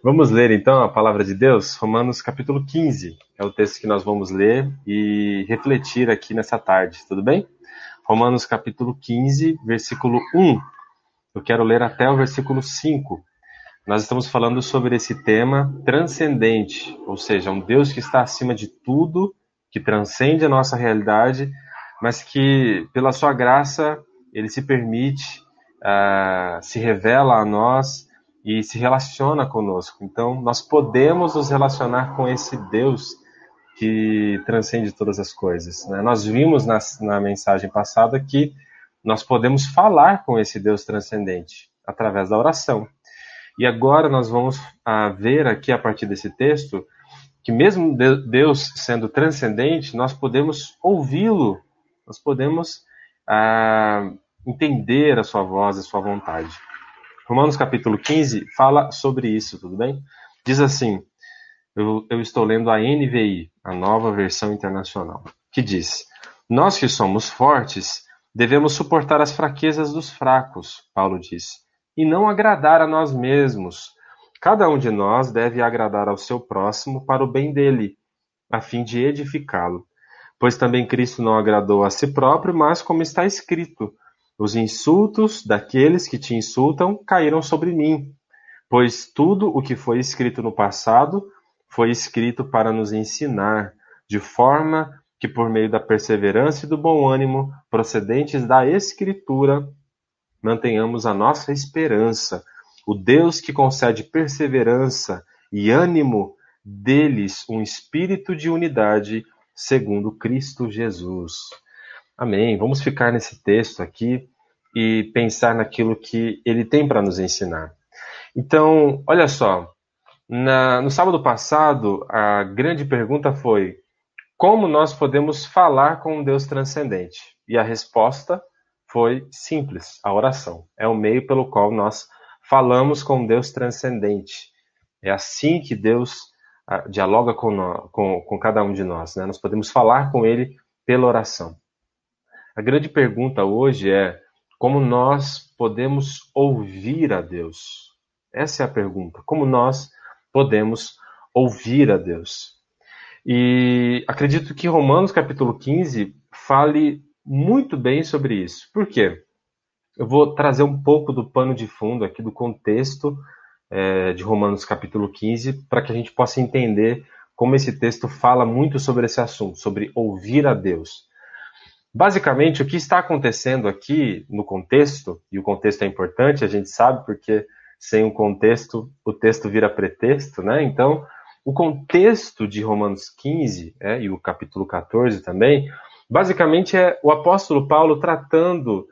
Vamos ler então a palavra de Deus, Romanos capítulo 15. É o texto que nós vamos ler e refletir aqui nessa tarde, tudo bem? Romanos capítulo 15, versículo 1. Eu quero ler até o versículo 5. Nós estamos falando sobre esse tema transcendente, ou seja, um Deus que está acima de tudo, que transcende a nossa realidade, mas que, pela sua graça, ele se permite, uh, se revela a nós e se relaciona conosco. Então, nós podemos nos relacionar com esse Deus que transcende todas as coisas. Né? Nós vimos na, na mensagem passada que nós podemos falar com esse Deus transcendente através da oração. E agora nós vamos ah, ver aqui a partir desse texto que mesmo Deus sendo transcendente, nós podemos ouvi-lo, nós podemos ah, entender a sua voz, a sua vontade. Romanos capítulo 15 fala sobre isso, tudo bem? Diz assim, eu, eu estou lendo a NVI, a nova versão internacional, que diz: Nós que somos fortes devemos suportar as fraquezas dos fracos, Paulo diz, e não agradar a nós mesmos. Cada um de nós deve agradar ao seu próximo para o bem dele, a fim de edificá-lo. Pois também Cristo não agradou a si próprio, mas como está escrito: os insultos daqueles que te insultam caíram sobre mim, pois tudo o que foi escrito no passado foi escrito para nos ensinar, de forma que, por meio da perseverança e do bom ânimo procedentes da Escritura, mantenhamos a nossa esperança. O Deus que concede perseverança e ânimo deles um espírito de unidade segundo Cristo Jesus. Amém. Vamos ficar nesse texto aqui e pensar naquilo que ele tem para nos ensinar. Então, olha só, na, no sábado passado, a grande pergunta foi: como nós podemos falar com um Deus transcendente? E a resposta foi simples: a oração. É o meio pelo qual nós falamos com Deus transcendente. É assim que Deus uh, dialoga com, com, com cada um de nós. Né? Nós podemos falar com Ele pela oração. A grande pergunta hoje é como nós podemos ouvir a Deus? Essa é a pergunta. Como nós podemos ouvir a Deus? E acredito que Romanos capítulo 15 fale muito bem sobre isso. Por quê? Eu vou trazer um pouco do pano de fundo aqui, do contexto é, de Romanos capítulo 15, para que a gente possa entender como esse texto fala muito sobre esse assunto, sobre ouvir a Deus. Basicamente, o que está acontecendo aqui no contexto, e o contexto é importante, a gente sabe, porque sem o contexto, o texto vira pretexto, né? Então, o contexto de Romanos 15 é, e o capítulo 14 também, basicamente é o apóstolo Paulo tratando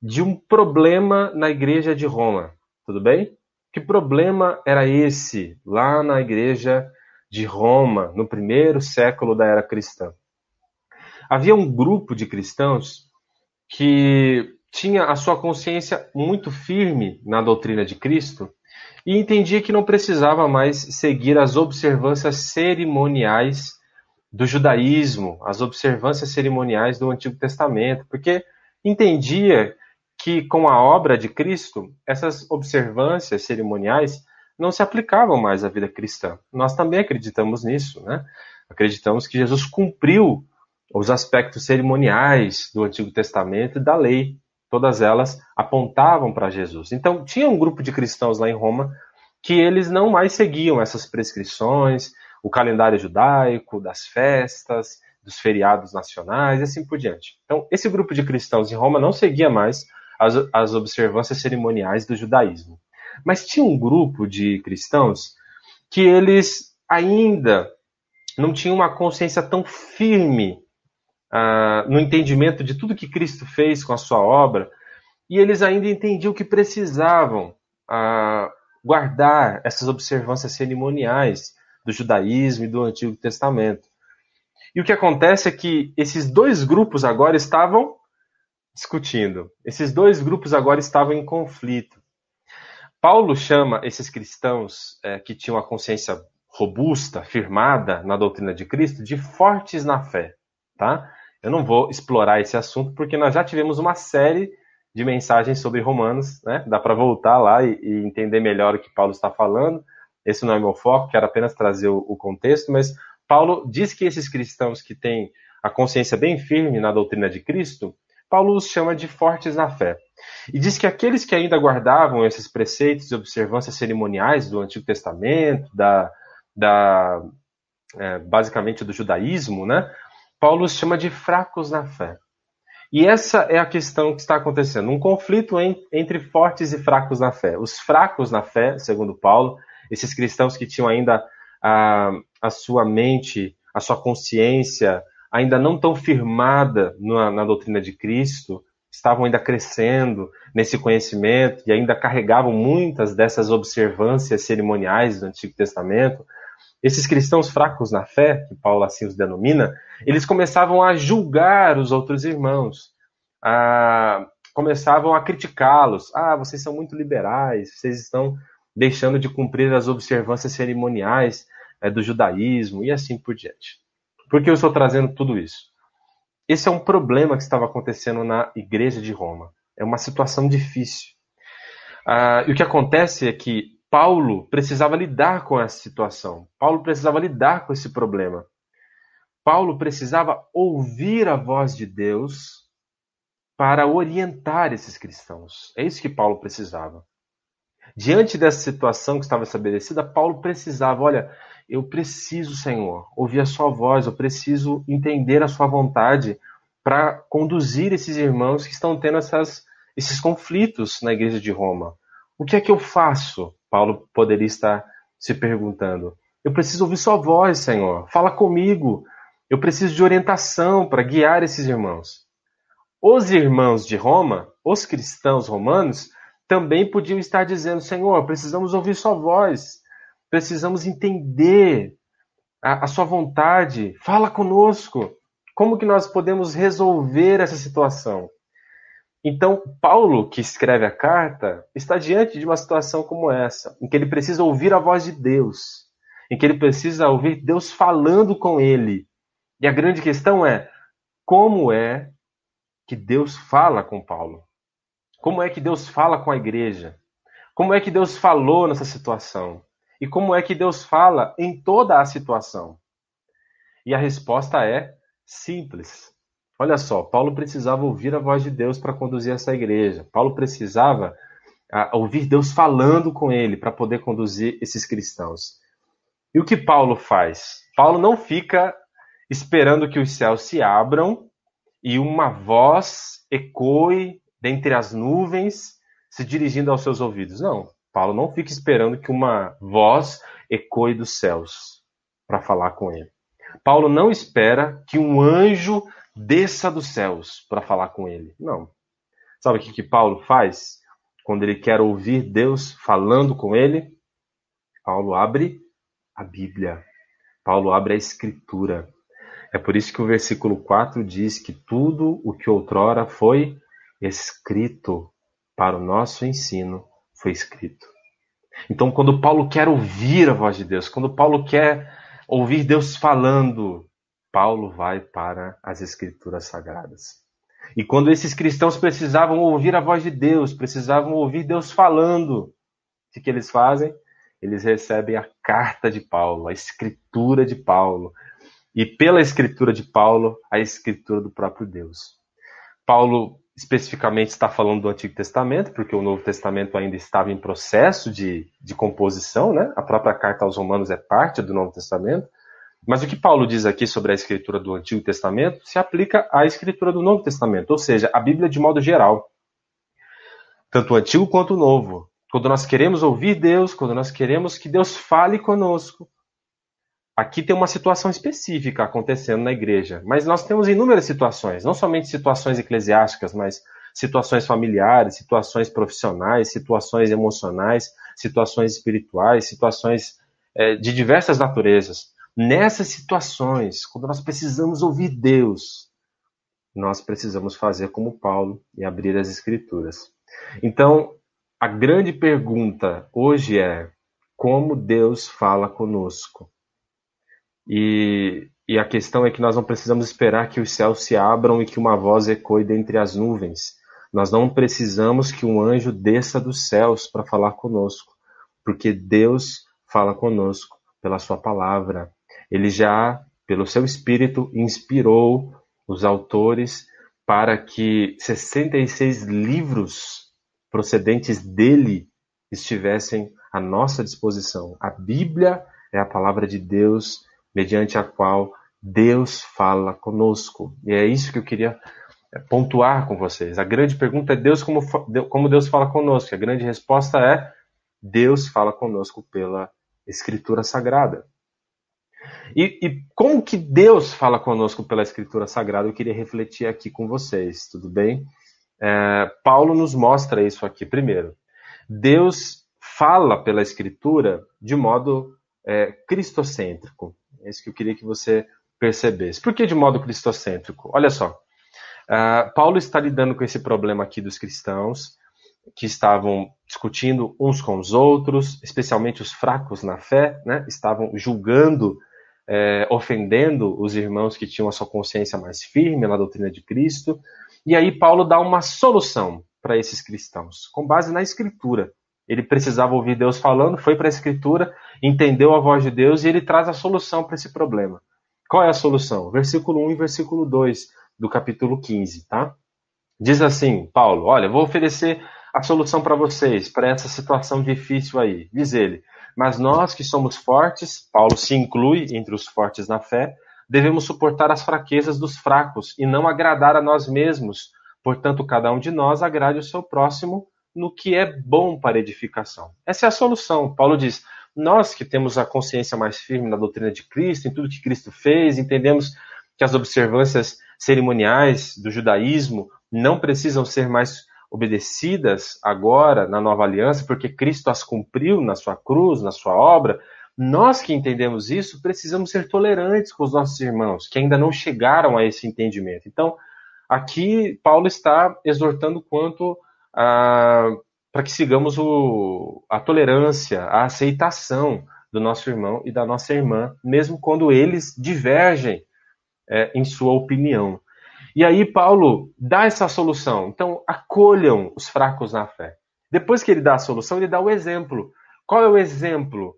de um problema na igreja de Roma, tudo bem? Que problema era esse lá na igreja de Roma, no primeiro século da era cristã? Havia um grupo de cristãos que tinha a sua consciência muito firme na doutrina de Cristo e entendia que não precisava mais seguir as observâncias cerimoniais do judaísmo, as observâncias cerimoniais do Antigo Testamento, porque entendia que com a obra de Cristo, essas observâncias cerimoniais não se aplicavam mais à vida cristã. Nós também acreditamos nisso, né? Acreditamos que Jesus cumpriu os aspectos cerimoniais do Antigo Testamento e da lei. Todas elas apontavam para Jesus. Então, tinha um grupo de cristãos lá em Roma que eles não mais seguiam essas prescrições, o calendário judaico, das festas, dos feriados nacionais e assim por diante. Então, esse grupo de cristãos em Roma não seguia mais as, as observâncias cerimoniais do judaísmo. Mas tinha um grupo de cristãos que eles ainda não tinham uma consciência tão firme ah, no entendimento de tudo que Cristo fez com a sua obra, e eles ainda entendiam que precisavam ah, guardar essas observâncias cerimoniais do judaísmo e do Antigo Testamento. E o que acontece é que esses dois grupos agora estavam discutindo. Esses dois grupos agora estavam em conflito. Paulo chama esses cristãos é, que tinham a consciência robusta, firmada na doutrina de Cristo, de fortes na fé, tá? Eu não vou explorar esse assunto porque nós já tivemos uma série de mensagens sobre Romanos, né? Dá para voltar lá e, e, entender melhor o que Paulo está falando. esse não é meu foco, quero apenas trazer o, o contexto, mas Paulo diz que esses cristãos que têm a consciência bem firme na doutrina de Cristo, Paulo os chama de fortes na fé. E diz que aqueles que ainda guardavam esses preceitos e observâncias cerimoniais do Antigo Testamento, da, da é, basicamente do judaísmo, né? Paulo os chama de fracos na fé. E essa é a questão que está acontecendo, um conflito entre fortes e fracos na fé. Os fracos na fé, segundo Paulo, esses cristãos que tinham ainda a, a sua mente, a sua consciência ainda não tão firmada na, na doutrina de Cristo, estavam ainda crescendo nesse conhecimento e ainda carregavam muitas dessas observâncias cerimoniais do Antigo Testamento, esses cristãos fracos na fé, que Paulo assim os denomina, eles começavam a julgar os outros irmãos, a, começavam a criticá-los. Ah, vocês são muito liberais, vocês estão deixando de cumprir as observâncias cerimoniais é, do judaísmo e assim por diante. Por que eu estou trazendo tudo isso? Esse é um problema que estava acontecendo na igreja de Roma. É uma situação difícil. Ah, e o que acontece é que Paulo precisava lidar com essa situação. Paulo precisava lidar com esse problema. Paulo precisava ouvir a voz de Deus para orientar esses cristãos. É isso que Paulo precisava. Diante dessa situação que estava estabelecida, Paulo precisava, olha, eu preciso, Senhor, ouvir a sua voz, eu preciso entender a sua vontade para conduzir esses irmãos que estão tendo essas, esses conflitos na igreja de Roma. O que é que eu faço? Paulo poderia estar se perguntando. Eu preciso ouvir sua voz, Senhor. Fala comigo. Eu preciso de orientação para guiar esses irmãos. Os irmãos de Roma, os cristãos romanos, também podiam estar dizendo: Senhor, precisamos ouvir sua voz precisamos entender a, a sua vontade. Fala conosco. Como que nós podemos resolver essa situação? Então, Paulo, que escreve a carta, está diante de uma situação como essa, em que ele precisa ouvir a voz de Deus, em que ele precisa ouvir Deus falando com ele. E a grande questão é: como é que Deus fala com Paulo? Como é que Deus fala com a igreja? Como é que Deus falou nessa situação? E como é que Deus fala em toda a situação? E a resposta é simples. Olha só, Paulo precisava ouvir a voz de Deus para conduzir essa igreja. Paulo precisava uh, ouvir Deus falando com ele para poder conduzir esses cristãos. E o que Paulo faz? Paulo não fica esperando que os céus se abram e uma voz ecoe dentre as nuvens se dirigindo aos seus ouvidos. Não. Paulo não fica esperando que uma voz ecoe dos céus para falar com ele. Paulo não espera que um anjo desça dos céus para falar com ele. Não. Sabe o que, que Paulo faz? Quando ele quer ouvir Deus falando com ele, Paulo abre a Bíblia. Paulo abre a Escritura. É por isso que o versículo 4 diz que tudo o que outrora foi escrito para o nosso ensino foi escrito. Então, quando Paulo quer ouvir a voz de Deus, quando Paulo quer ouvir Deus falando, Paulo vai para as Escrituras Sagradas. E quando esses cristãos precisavam ouvir a voz de Deus, precisavam ouvir Deus falando, o que eles fazem? Eles recebem a carta de Paulo, a escritura de Paulo. E pela escritura de Paulo, a escritura do próprio Deus. Paulo especificamente está falando do Antigo Testamento, porque o Novo Testamento ainda estava em processo de, de composição, né? A própria carta aos Romanos é parte do Novo Testamento. Mas o que Paulo diz aqui sobre a escritura do Antigo Testamento se aplica à escritura do Novo Testamento, ou seja, a Bíblia de modo geral. Tanto o Antigo quanto o Novo. Quando nós queremos ouvir Deus, quando nós queremos que Deus fale conosco, Aqui tem uma situação específica acontecendo na igreja, mas nós temos inúmeras situações, não somente situações eclesiásticas, mas situações familiares, situações profissionais, situações emocionais, situações espirituais, situações é, de diversas naturezas. Nessas situações, quando nós precisamos ouvir Deus, nós precisamos fazer como Paulo e abrir as Escrituras. Então, a grande pergunta hoje é: como Deus fala conosco? E, e a questão é que nós não precisamos esperar que os céus se abram e que uma voz ecoe dentre as nuvens. Nós não precisamos que um anjo desça dos céus para falar conosco, porque Deus fala conosco pela sua palavra. Ele já, pelo seu espírito, inspirou os autores para que 66 livros procedentes dele estivessem à nossa disposição. A Bíblia é a palavra de Deus, mediante a qual Deus fala conosco. E é isso que eu queria é, pontuar com vocês. A grande pergunta é Deus como, como Deus fala conosco. A grande resposta é Deus fala conosco pela Escritura Sagrada. E, e, como que Deus fala conosco pela Escritura Sagrada? Eu queria refletir aqui com vocês, tudo bem? É, Paulo nos mostra isso aqui. Primeiro, Deus fala pela Escritura de modo é, cristocêntrico. É isso que eu queria que você percebesse. Por que de modo cristocêntrico? Olha só, uh, Paulo está lidando com esse problema aqui dos cristãos que estavam discutindo uns com os outros, especialmente os fracos na fé, né? estavam julgando, é, ofendendo os irmãos que tinham a sua consciência mais firme na doutrina de Cristo. E aí Paulo dá uma solução para esses cristãos, com base na Escritura. Ele precisava ouvir Deus falando, foi para a Escritura, entendeu a voz de Deus e ele traz a solução para esse problema. Qual é a solução? Versículo 1 e versículo 2 do capítulo 15, tá? Diz assim, Paulo, olha, vou oferecer a solução para vocês, para essa situação difícil aí. Diz ele, mas nós que somos fortes, Paulo se inclui entre os fortes na fé, devemos suportar as fraquezas dos fracos e não agradar a nós mesmos. Portanto, cada um de nós agrade o seu próximo no que é bom para edificação. Essa é a solução. Paulo diz: nós que temos a consciência mais firme na doutrina de Cristo, em tudo que Cristo fez, entendemos que as observâncias cerimoniais do judaísmo não precisam ser mais obedecidas agora na nova aliança, porque Cristo as cumpriu na sua cruz, na sua obra. Nós que entendemos isso, precisamos ser tolerantes com os nossos irmãos, que ainda não chegaram a esse entendimento. Então, aqui Paulo está exortando quanto a para que sigamos o, a tolerância, a aceitação do nosso irmão e da nossa irmã, mesmo quando eles divergem é, em sua opinião. E aí Paulo dá essa solução. Então, acolham os fracos na fé. Depois que ele dá a solução, ele dá o exemplo. Qual é o exemplo?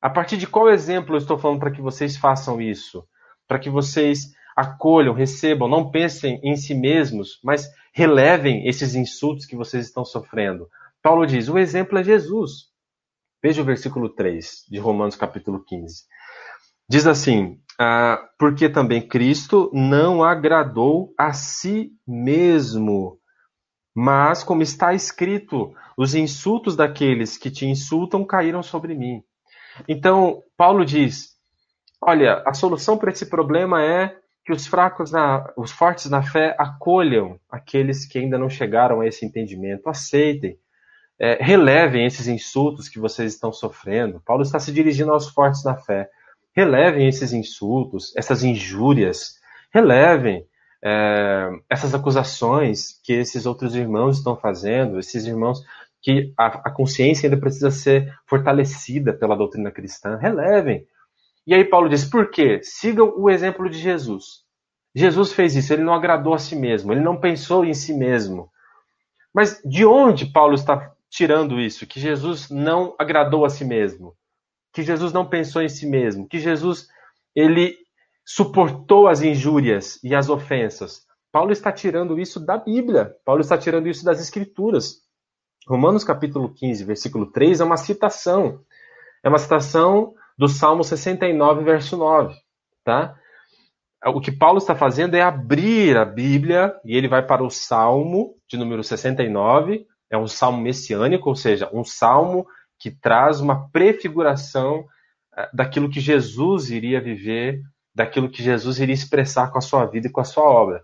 A partir de qual exemplo eu estou falando para que vocês façam isso? Para que vocês acolham, recebam, não pensem em si mesmos, mas relevem esses insultos que vocês estão sofrendo. Paulo diz: o exemplo é Jesus. Veja o versículo 3 de Romanos capítulo 15. Diz assim: ah, porque também Cristo não agradou a si mesmo, mas, como está escrito, os insultos daqueles que te insultam caíram sobre mim. Então, Paulo diz: olha, a solução para esse problema é que os fracos, na, os fortes na fé acolham aqueles que ainda não chegaram a esse entendimento, aceitem é, relevem esses insultos que vocês estão sofrendo. Paulo está se dirigindo aos fortes na fé. Relevem esses insultos, essas injúrias, relevem é, essas acusações que esses outros irmãos estão fazendo, esses irmãos que a, a, consciência ainda precisa ser fortalecida pela doutrina cristã, relevem. E aí Paulo diz, por quê? Sigam o exemplo de Jesus. Jesus fez isso, ele não agradou a si mesmo, ele não pensou em si mesmo. Mas de onde Paulo está tirando isso, que Jesus não agradou a si mesmo, que Jesus não pensou em si mesmo, que Jesus ele suportou as injúrias e as ofensas. Paulo está tirando isso da Bíblia. Paulo está tirando isso das Escrituras. Romanos capítulo 15, versículo 3 é uma citação. É uma citação do Salmo 69, verso 9, tá? O que Paulo está fazendo é abrir a Bíblia e ele vai para o Salmo de número 69, é um salmo messiânico, ou seja, um salmo que traz uma prefiguração eh, daquilo que Jesus iria viver, daquilo que Jesus iria expressar com a sua vida e com a sua obra.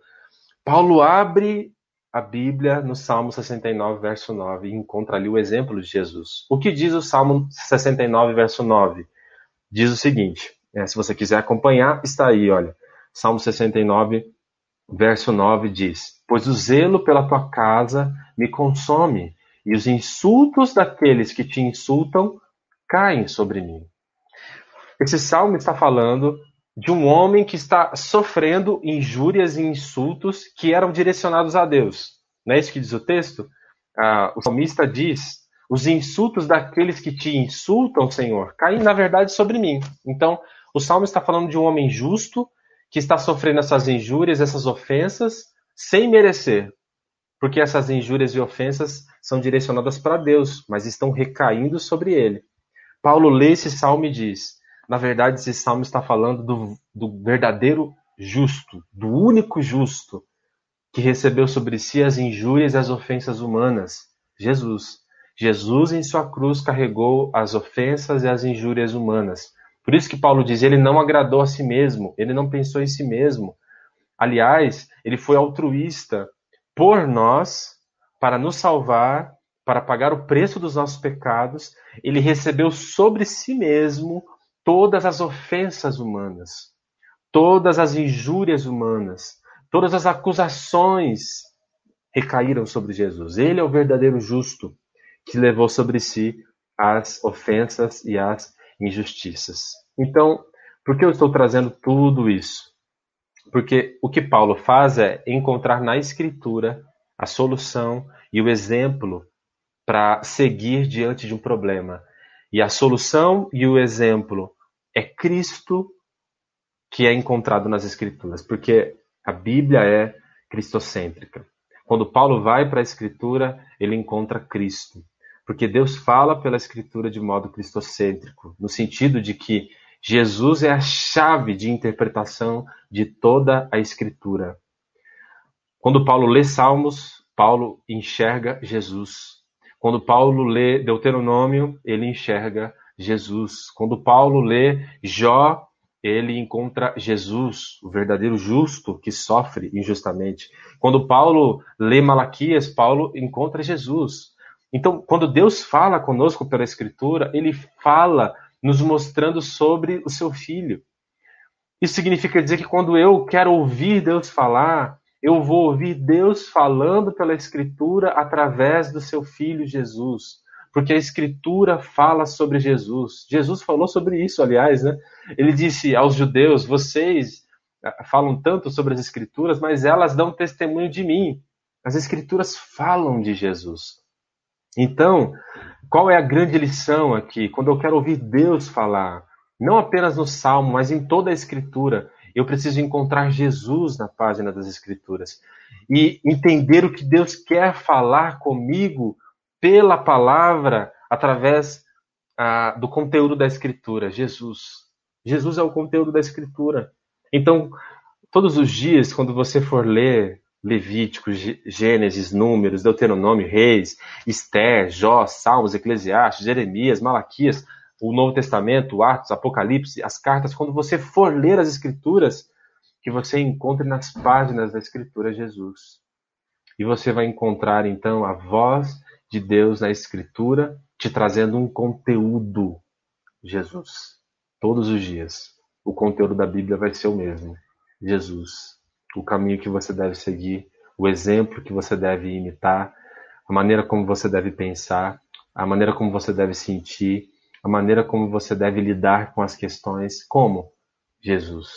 Paulo abre a Bíblia no Salmo 69, verso 9, e encontra ali o exemplo de Jesus. O que diz o Salmo 69, verso 9? Diz o seguinte: é, se você quiser acompanhar, está aí, olha. Salmo 69, verso 9 diz: Pois o zelo pela tua casa me consome, e os insultos daqueles que te insultam caem sobre mim. Esse salmo está falando de um homem que está sofrendo injúrias e insultos que eram direcionados a Deus. Não é isso que diz o texto? Ah, o salmista diz: os insultos daqueles que te insultam, Senhor, caem na verdade sobre mim. Então, o salmo está falando de um homem justo que está sofrendo essas injúrias, essas ofensas, sem merecer. Porque essas injúrias e ofensas são direcionadas para Deus, mas estão recaindo sobre ele. Paulo lê esse salmo e diz: na verdade, esse salmo está falando do, do verdadeiro justo, do único justo, que recebeu sobre si as injúrias e as ofensas humanas, Jesus. Jesus em sua cruz carregou as ofensas e as injúrias humanas. Por isso que Paulo diz, ele não agradou a si mesmo, ele não pensou em si mesmo. Aliás, ele foi altruísta por nós, para nos salvar, para pagar o preço dos nossos pecados. Ele recebeu sobre si mesmo todas as ofensas humanas, todas as injúrias humanas, todas as acusações recaíram sobre Jesus. Ele é o verdadeiro justo que levou sobre si as ofensas e as injustiças. Então, por que eu estou trazendo tudo isso? Porque o que Paulo faz é encontrar na Escritura a solução e o exemplo para seguir diante de um problema. E a solução e o exemplo é Cristo que é encontrado nas Escrituras, porque a Bíblia é cristocêntrica. Quando Paulo vai para a Escritura, ele encontra Cristo. Porque Deus fala pela Escritura de modo cristocêntrico, no sentido de que Jesus é a chave de interpretação de toda a Escritura. Quando Paulo lê Salmos, Paulo enxerga Jesus. Quando Paulo lê Deuteronômio, ele enxerga Jesus. Quando Paulo lê Jó, ele encontra Jesus, o verdadeiro justo que sofre injustamente. Quando Paulo lê Malaquias, Paulo encontra Jesus. Então, quando Deus fala conosco pela Escritura, ele fala nos mostrando sobre o seu filho. Isso significa dizer que quando eu quero ouvir Deus falar, eu vou ouvir Deus falando pela Escritura através do seu filho Jesus porque a Escritura fala sobre Jesus. Jesus falou sobre isso, aliás, né? Ele disse aos judeus: vocês ah, falam tanto sobre as Escrituras, mas elas dão testemunho de mim. As Escrituras falam de Jesus. Então, qual é a grande lição aqui? Quando eu quero ouvir Deus falar, não apenas no Salmo, mas em toda a Escritura, eu preciso encontrar Jesus na página das Escrituras e entender o que Deus quer falar comigo pela palavra, através ah, do conteúdo da Escritura, Jesus. Jesus é o conteúdo da Escritura. Então, todos os dias, quando você for ler Levítico, Gênesis, Números, Deuteronômio, Reis, Esther, Jó, Salmos, Eclesiastes, Jeremias, Malaquias, o Novo Testamento, Atos, Apocalipse, as cartas, quando você for ler as Escrituras, que você encontre nas páginas da Escritura Jesus. E você vai encontrar então a voz de Deus na Escritura, te trazendo um conteúdo, Jesus, todos os dias. O conteúdo da Bíblia vai ser o mesmo, Jesus. O caminho que você deve seguir, o exemplo que você deve imitar, a maneira como você deve pensar, a maneira como você deve sentir, a maneira como você deve lidar com as questões. Como? Jesus.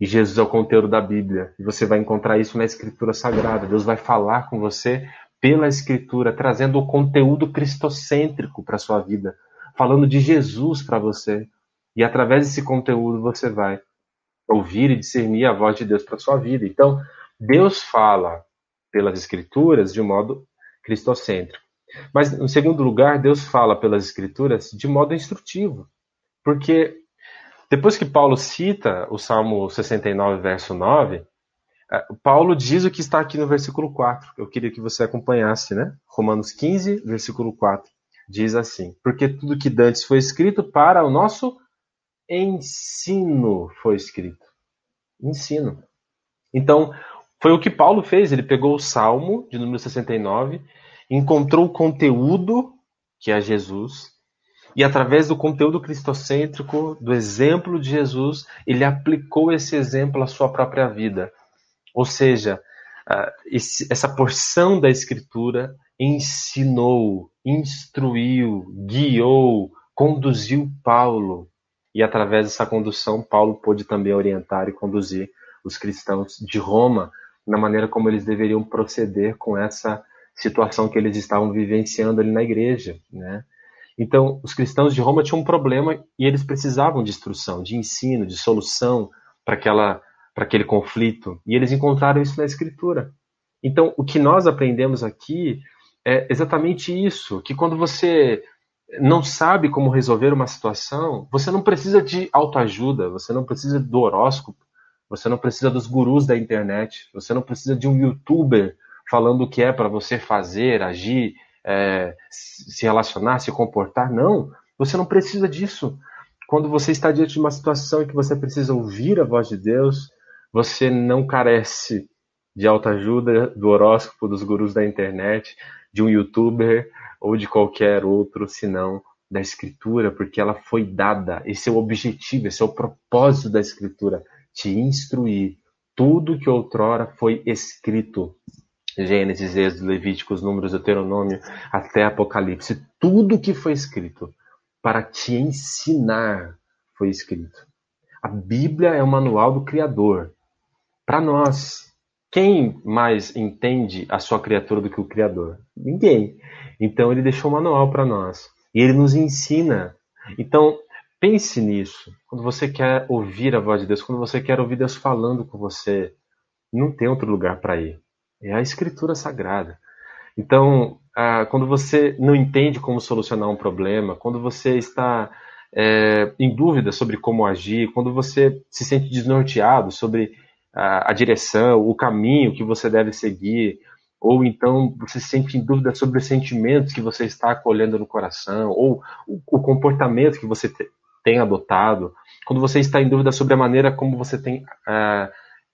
E Jesus é o conteúdo da Bíblia. E você vai encontrar isso na Escritura Sagrada. Deus vai falar com você pela Escritura, trazendo o conteúdo cristocêntrico para sua vida, falando de Jesus para você. E através desse conteúdo você vai ouvir e discernir a voz de Deus para sua vida. Então, Deus fala pelas Escrituras de modo cristocêntrico. Mas, em segundo lugar, Deus fala pelas Escrituras de modo instrutivo. Porque depois que Paulo cita o Salmo 69, verso 9, é, Paulo diz o que está aqui no versículo 4. Eu queria que você acompanhasse, né? Romanos 15, versículo 4. Diz assim: Porque tudo que dantes foi escrito para o nosso ensino foi escrito. Ensino. Então, foi o que Paulo fez. Ele pegou o Salmo de número 69, encontrou o conteúdo, que é Jesus, e através do conteúdo cristocêntrico, do exemplo de Jesus, ele aplicou esse exemplo à sua própria vida. Ou seja, essa porção da Escritura ensinou, instruiu, guiou, conduziu Paulo. E através dessa condução, Paulo pôde também orientar e conduzir os cristãos de Roma na maneira como eles deveriam proceder com essa situação que eles estavam vivenciando ali na igreja, né? Então, os cristãos de Roma tinham um problema e eles precisavam de instrução, de ensino, de solução para aquela para aquele conflito, e eles encontraram isso na escritura. Então, o que nós aprendemos aqui é exatamente isso, que quando você não sabe como resolver uma situação, você não precisa de autoajuda, você não precisa do horóscopo, você não precisa dos gurus da internet, você não precisa de um youtuber falando o que é para você fazer, agir, é, se relacionar, se comportar. Não, você não precisa disso. Quando você está diante de uma situação em que você precisa ouvir a voz de Deus, você não carece de autoajuda, do horóscopo, dos gurus da internet, de um youtuber ou de qualquer outro, senão da escritura, porque ela foi dada. Esse é o objetivo, esse é o propósito da escritura te instruir. Tudo que outrora foi escrito. Gênesis, Êxodo, Levíticos, Números, Deuteronômio, até Apocalipse. Tudo que foi escrito para te ensinar foi escrito. A Bíblia é o manual do Criador. Para nós, quem mais entende a sua criatura do que o Criador? Ninguém. Então ele deixou um manual para nós. E ele nos ensina. Então, Pense nisso. Quando você quer ouvir a voz de Deus, quando você quer ouvir Deus falando com você, não tem outro lugar para ir. É a Escritura Sagrada. Então, quando você não entende como solucionar um problema, quando você está é, em dúvida sobre como agir, quando você se sente desnorteado sobre a, a direção, o caminho que você deve seguir, ou então você se sente em dúvida sobre os sentimentos que você está acolhendo no coração, ou o, o comportamento que você te, tem adotado, quando você está em dúvida sobre a maneira como você tem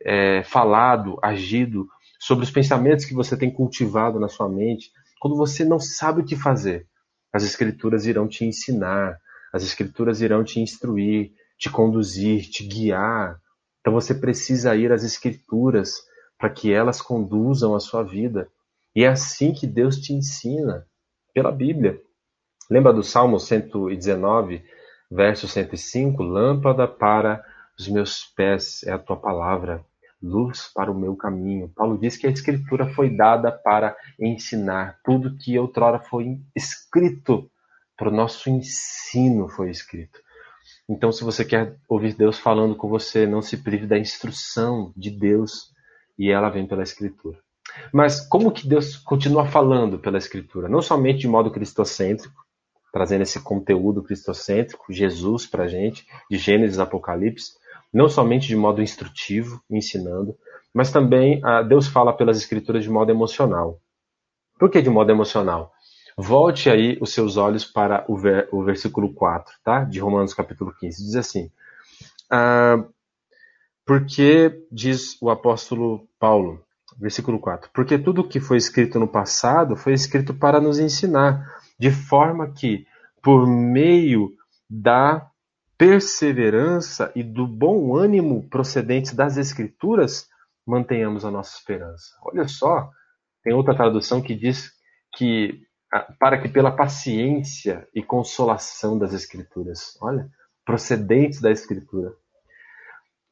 é, falado, agido, sobre os pensamentos que você tem cultivado na sua mente, quando você não sabe o que fazer, as Escrituras irão te ensinar, as Escrituras irão te instruir, te conduzir, te guiar. Então você precisa ir às Escrituras para que elas conduzam a sua vida. E é assim que Deus te ensina, pela Bíblia. Lembra do Salmo 119, Verso 105: Lâmpada para os meus pés é a tua palavra, luz para o meu caminho. Paulo diz que a Escritura foi dada para ensinar. Tudo que outrora foi escrito para o nosso ensino foi escrito. Então, se você quer ouvir Deus falando com você, não se prive da instrução de Deus e ela vem pela Escritura. Mas como que Deus continua falando pela Escritura? Não somente de modo cristocêntrico, trazendo esse conteúdo cristocêntrico, Jesus para a gente, de Gênesis Apocalipse, não somente de modo instrutivo, ensinando, mas também ah, Deus fala pelas Escrituras de modo emocional. Por que de modo emocional? Volte aí os seus olhos para o, ver, o versículo 4, tá? De Romanos capítulo 15. Diz assim: ah, Porque, diz o apóstolo Paulo, versículo 4, porque tudo o que foi escrito no passado foi escrito para nos ensinar de forma que, por meio da perseverança e do bom ânimo procedentes das Escrituras, mantenhamos a nossa esperança. Olha só, tem outra tradução que diz que para que pela paciência e consolação das Escrituras, olha, procedentes da Escritura.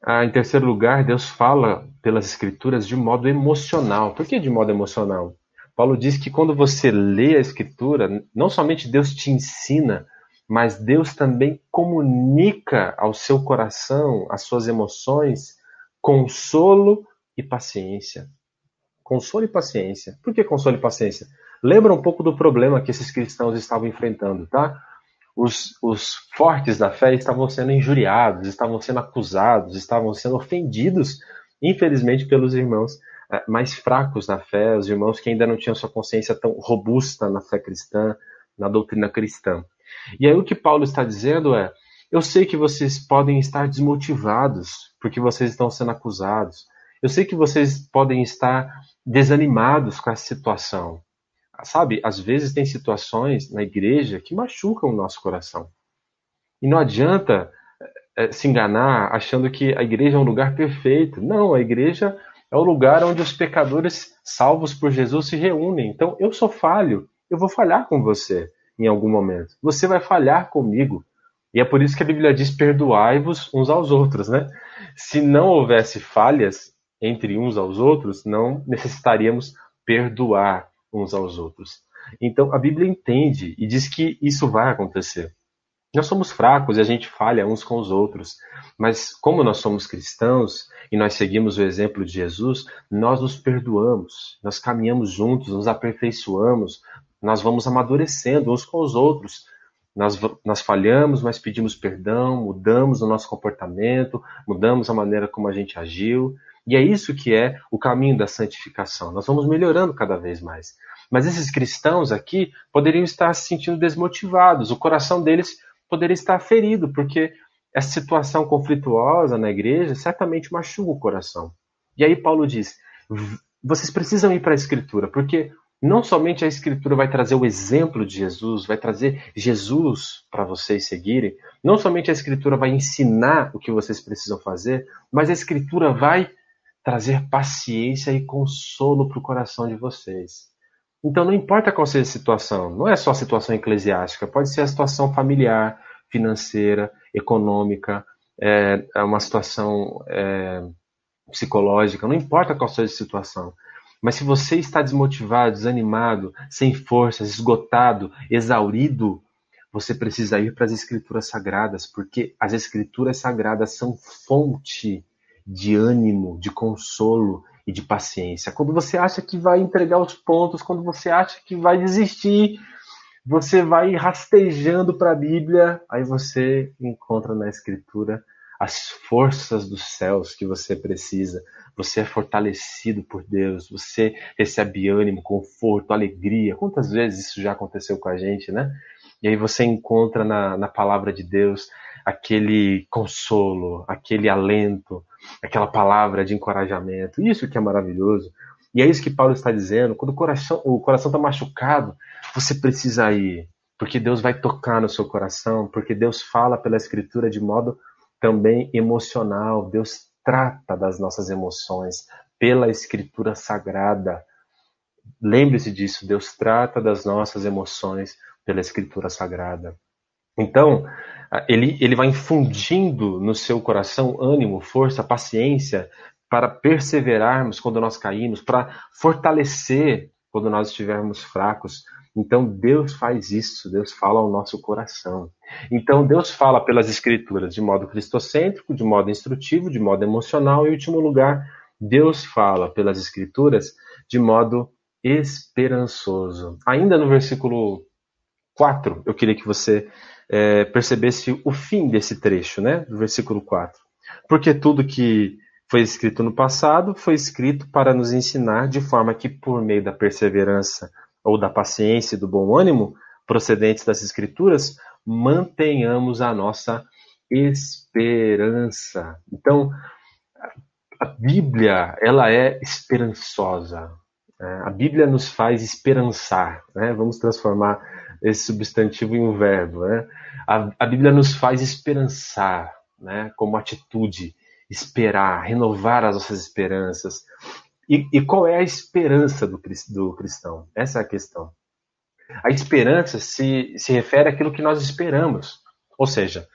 Ah, em terceiro lugar, Deus fala pelas Escrituras de modo emocional. Por que de modo emocional? Paulo diz que quando você lê a Escritura, não somente Deus te ensina, mas Deus também comunica ao seu coração, às suas emoções, consolo e paciência. Consolo e paciência. Por que consolo e paciência? Lembra um pouco do problema que esses cristãos estavam enfrentando, tá? Os, os fortes da fé estavam sendo injuriados, estavam sendo acusados, estavam sendo ofendidos, infelizmente, pelos irmãos é, mais fracos na fé, os irmãos que ainda não tinham sua consciência tão robusta na fé cristã, na doutrina cristã. E aí o que Paulo está dizendo é: eu sei que vocês podem estar desmotivados porque vocês estão sendo acusados. Eu sei que vocês podem estar desanimados com essa situação. Sabe, às vezes tem situações na igreja que machucam o nosso coração. E não adianta é, se enganar achando que a igreja é um lugar perfeito. Não, a igreja é o lugar onde os pecadores salvos por Jesus se reúnem. Então, eu sou falho, eu vou falhar com você em algum momento. Você vai falhar comigo. E é por isso que a Bíblia diz: perdoai-vos uns aos outros, né? Se não houvesse falhas entre uns aos outros, não necessitaríamos perdoar uns aos outros. Então a Bíblia entende e diz que isso vai acontecer. Nós somos fracos e a gente falha uns com os outros, mas como nós somos cristãos e nós seguimos o exemplo de Jesus, nós nos perdoamos, nós caminhamos juntos, nos aperfeiçoamos, nós vamos amadurecendo uns com os outros. Nós, nós falhamos, mas pedimos perdão, mudamos o nosso comportamento, mudamos a maneira como a gente agiu. E é isso que é o caminho da santificação. Nós vamos melhorando cada vez mais. Mas esses cristãos aqui poderiam estar se sentindo desmotivados, o coração deles poderia estar ferido, porque essa situação conflituosa na igreja certamente machuca o coração. E aí Paulo diz: vocês precisam ir para a Escritura, porque não somente a Escritura vai trazer o exemplo de Jesus, vai trazer Jesus para vocês seguirem, não somente a Escritura vai ensinar o que vocês precisam fazer, mas a Escritura vai trazer paciência e consolo para o coração de vocês. Então, não importa qual seja a situação, não é só a situação eclesiástica, pode ser a situação familiar, financeira, econômica, é, é uma situação é, psicológica, não importa qual seja a situação. Mas se você está desmotivado, desanimado, sem forças, esgotado, exaurido, você precisa ir para as Escrituras Sagradas, porque as Escrituras Sagradas são fonte de ânimo, de consolo e de paciência. Quando você acha que vai entregar os pontos, quando você acha que vai desistir, você vai rastejando para a Bíblia, aí você encontra na Escritura as forças dos céus que você precisa. Você é fortalecido por Deus, você recebe ânimo, conforto, alegria. Quantas vezes isso já aconteceu com a gente, né? E aí você encontra na, na palavra de Deus aquele consolo, aquele alento, aquela palavra de encorajamento. Isso que é maravilhoso. E é isso que Paulo está dizendo. Quando o coração o coração está machucado, você precisa ir, porque Deus vai tocar no seu coração, porque Deus fala pela Escritura de modo também emocional. Deus trata das nossas emoções pela Escritura Sagrada. Lembre-se disso. Deus trata das nossas emoções pela Escritura Sagrada. Então, ele, ele vai infundindo no seu coração ânimo, força, paciência para perseverarmos quando nós caímos, para fortalecer quando nós estivermos fracos. Então Deus faz isso, Deus fala ao nosso coração. Então Deus fala pelas Escrituras de modo cristocêntrico, de modo instrutivo, de modo emocional, e em último lugar, Deus fala pelas Escrituras de modo esperançoso. Ainda no versículo 4, eu queria que você é, percebesse o fim desse trecho, né, do versículo 4. Porque tudo que foi escrito no passado foi escrito para nos ensinar de forma que, por meio da perseverança ou da paciência e do bom ânimo procedentes das Escrituras, mantenhamos a nossa esperança. Então, a Bíblia ela é esperançosa. Né? A Bíblia nos faz esperançar. Né? Vamos transformar esse substantivo em um verbo. Né? A, a Bíblia nos faz esperançar, né? como atitude, esperar, renovar as nossas esperanças. E, e qual é a esperança do, do cristão? Essa é a questão. A esperança se, se refere àquilo que nós esperamos. Ou seja,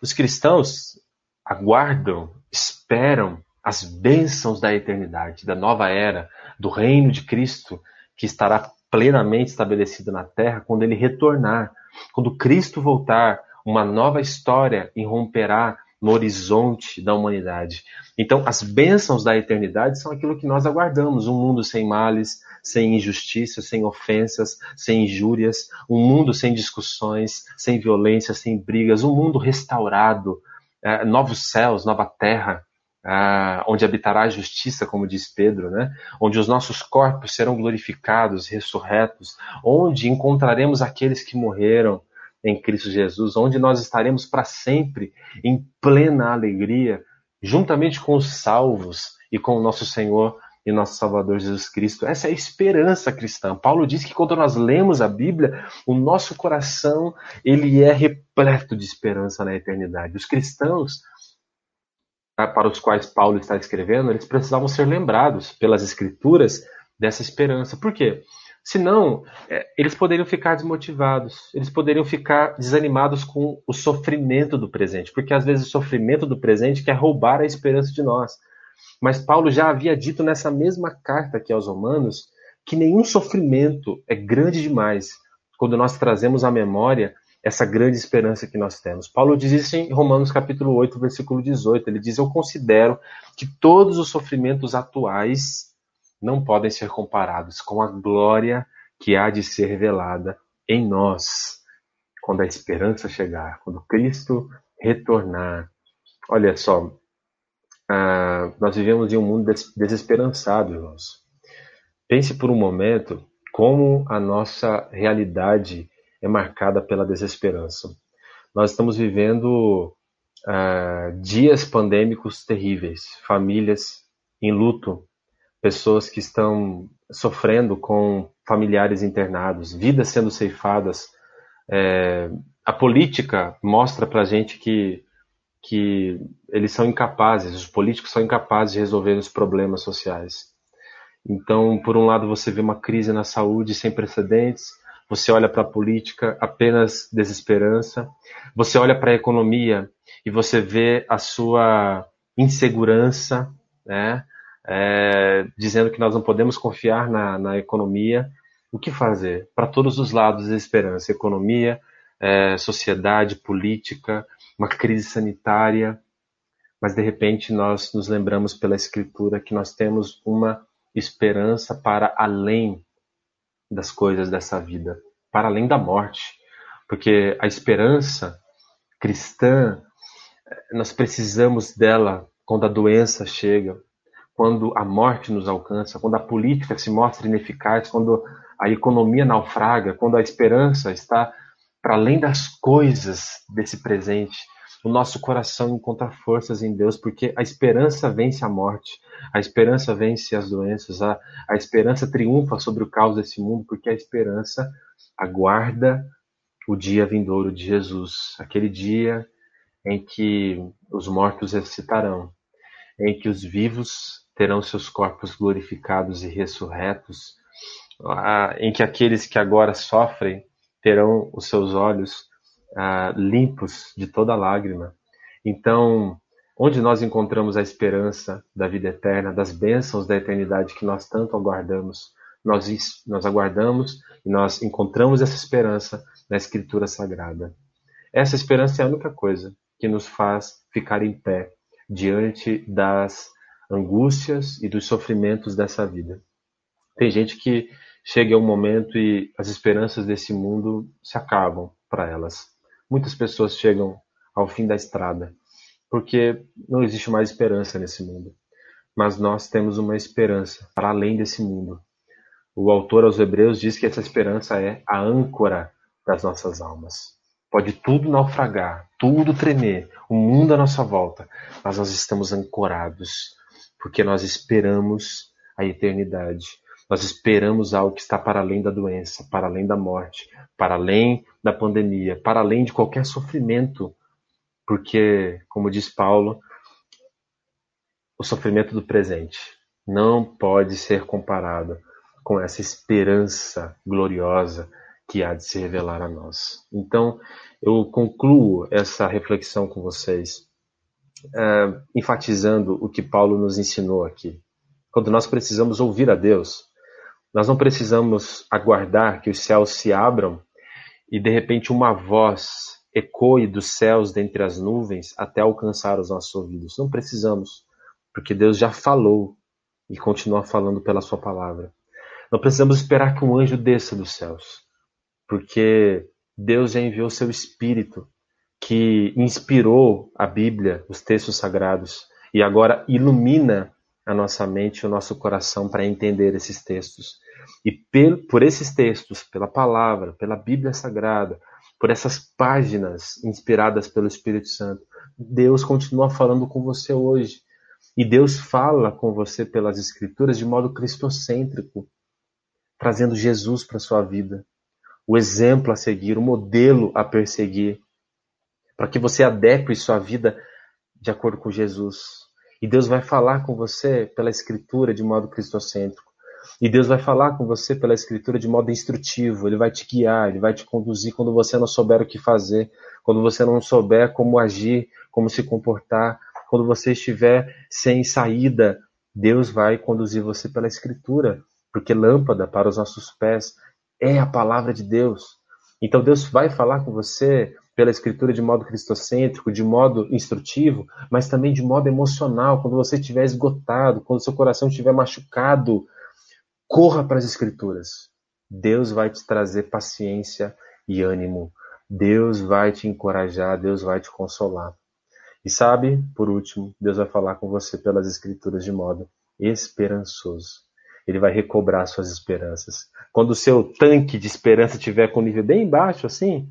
os cristãos aguardam, esperam as bênçãos da eternidade, da nova era, do reino de Cristo, que estará plenamente estabelecido na terra quando ele retornar. Quando Cristo voltar, uma nova história irromperá no horizonte da humanidade. Então, as bênçãos da eternidade são aquilo que nós aguardamos: um mundo sem males, sem injustiça, sem ofensas, sem injúrias, um mundo sem discussões, sem violência, sem brigas, um mundo restaurado, é, novos céus, nova terra, é, onde habitará a justiça, como diz Pedro, né? onde os nossos corpos serão glorificados, ressurretos, onde encontraremos aqueles que morreram em Cristo Jesus, onde nós estaremos para sempre em plena alegria, juntamente com os salvos e com o nosso Senhor e nosso Salvador Jesus Cristo. Essa é a esperança cristã. Paulo diz que quando nós lemos a Bíblia, o nosso coração ele é repleto de esperança na eternidade. Os cristãos ah, para os quais Paulo está escrevendo, eles precisavam ser lembrados pelas escrituras dessa esperança. Por quê? Senão, é, eles poderiam ficar desmotivados, eles poderiam ficar desanimados com o sofrimento do presente, porque às vezes o sofrimento do presente quer roubar a esperança de nós. Mas Paulo já havia dito nessa mesma carta aqui aos Romanos que nenhum sofrimento é grande demais quando nós trazemos à memória essa grande esperança que nós temos. Paulo diz isso em Romanos capítulo 8, versículo 18. Ele diz: "Eu considero que todos os sofrimentos atuais não podem ser comparados com a glória que há de ser revelada em nós quando a esperança chegar, quando Cristo retornar. Olha só, uh, nós vivemos em um mundo des desesperançado, irmãos. Pense por um momento como a nossa realidade é marcada pela desesperança. Nós estamos vivendo uh, dias pandêmicos terríveis, famílias em luto, pessoas que estão sofrendo com familiares internados, vidas sendo ceifadas. É, a política mostra para a gente que, que eles são incapazes, os políticos são incapazes de resolver os problemas sociais. Então, por um lado, você vê uma crise na saúde sem precedentes, você olha para a política apenas desesperança, você olha para a economia e você vê a sua insegurança, né? É, dizendo que nós não podemos confiar na, na economia. O que fazer? Para todos os lados, desesperança. Economia, é, sociedade, política, uma crise sanitária. Mas de repente nós nos lembramos pela Escritura que nós temos uma esperança para além das coisas dessa vida, para além da morte. Porque a esperança cristã, nós precisamos dela quando a doença chega, quando a morte nos alcança, quando a política se mostra ineficaz, quando a economia naufraga, quando a esperança está para além das coisas desse presente. O nosso coração encontra forças em Deus, porque a esperança vence a morte, a esperança vence as doenças, a, a esperança triunfa sobre o caos desse mundo, porque a esperança aguarda o dia vindouro de Jesus, aquele dia em que os mortos ressuscitarão, em que os vivos terão seus corpos glorificados e ressurretos, em que aqueles que agora sofrem terão os seus olhos limpos de toda lágrima. Então, onde nós encontramos a esperança da vida eterna, das bênçãos da eternidade que nós tanto aguardamos, nós, nós aguardamos e nós encontramos essa esperança na Escritura Sagrada. Essa esperança é a única coisa que nos faz ficar em pé diante das angústias e dos sofrimentos dessa vida. Tem gente que chega a um momento e as esperanças desse mundo se acabam para elas. Muitas pessoas chegam ao fim da estrada porque não existe mais esperança nesse mundo. Mas nós temos uma esperança para além desse mundo. O autor aos Hebreus diz que essa esperança é a âncora das nossas almas. Pode tudo naufragar, tudo tremer, o mundo à nossa volta, mas nós estamos ancorados porque nós esperamos a eternidade. Nós esperamos algo que está para além da doença, para além da morte, para além da pandemia, para além de qualquer sofrimento. Porque, como diz Paulo, o sofrimento do presente não pode ser comparado com essa esperança gloriosa que há de se revelar a nós. Então, eu concluo essa reflexão com vocês uh, enfatizando o que Paulo nos ensinou aqui. Quando nós precisamos ouvir a Deus, nós não precisamos aguardar que os céus se abram e de repente uma voz ecoe dos céus dentre as nuvens até alcançar os nossos ouvidos. Não precisamos, porque Deus já falou e continua falando pela sua palavra. Não precisamos esperar que um anjo desça dos céus, porque Deus já enviou seu espírito que inspirou a Bíblia, os textos sagrados, e agora ilumina a nossa mente e o nosso coração para entender esses textos. E por esses textos, pela palavra, pela Bíblia Sagrada, por essas páginas inspiradas pelo Espírito Santo, Deus continua falando com você hoje. E Deus fala com você pelas Escrituras de modo cristocêntrico, trazendo Jesus para sua vida, o exemplo a seguir, o modelo a perseguir para que você adeque sua vida de acordo com Jesus. E Deus vai falar com você pela Escritura de modo cristocêntrico. E Deus vai falar com você pela Escritura de modo instrutivo. Ele vai te guiar, ele vai te conduzir quando você não souber o que fazer, quando você não souber como agir, como se comportar, quando você estiver sem saída. Deus vai conduzir você pela Escritura, porque lâmpada para os nossos pés é a palavra de Deus. Então Deus vai falar com você pela escritura de modo cristocêntrico, de modo instrutivo, mas também de modo emocional, quando você estiver esgotado, quando seu coração estiver machucado, corra para as escrituras. Deus vai te trazer paciência e ânimo. Deus vai te encorajar, Deus vai te consolar. E sabe, por último, Deus vai falar com você pelas escrituras de modo esperançoso. Ele vai recobrar suas esperanças. Quando o seu tanque de esperança estiver com o nível bem baixo, assim,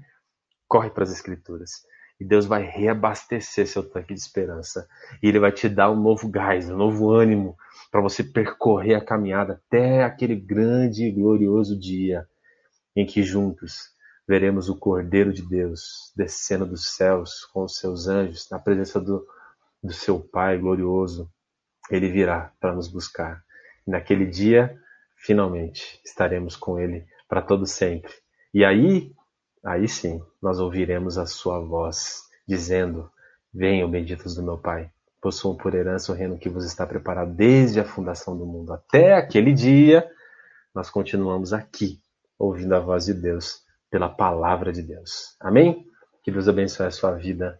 corre para as escrituras. E Deus vai reabastecer seu tanque de esperança. E Ele vai te dar um novo gás, um novo ânimo para você percorrer a caminhada até aquele grande e glorioso dia em que juntos veremos o Cordeiro de Deus descendo dos céus com os seus anjos, na presença do, do seu Pai glorioso. Ele virá para nos buscar. E naquele dia, finalmente, estaremos com Ele para todo sempre. E aí, aí sim, nós ouviremos a sua voz dizendo: Venham, benditos do meu Pai, possuam por herança o reino que vos está preparado desde a fundação do mundo. Até aquele dia, nós continuamos aqui, ouvindo a voz de Deus pela palavra de Deus. Amém? Que Deus abençoe a sua vida.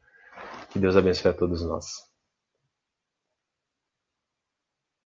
Que Deus abençoe a todos nós.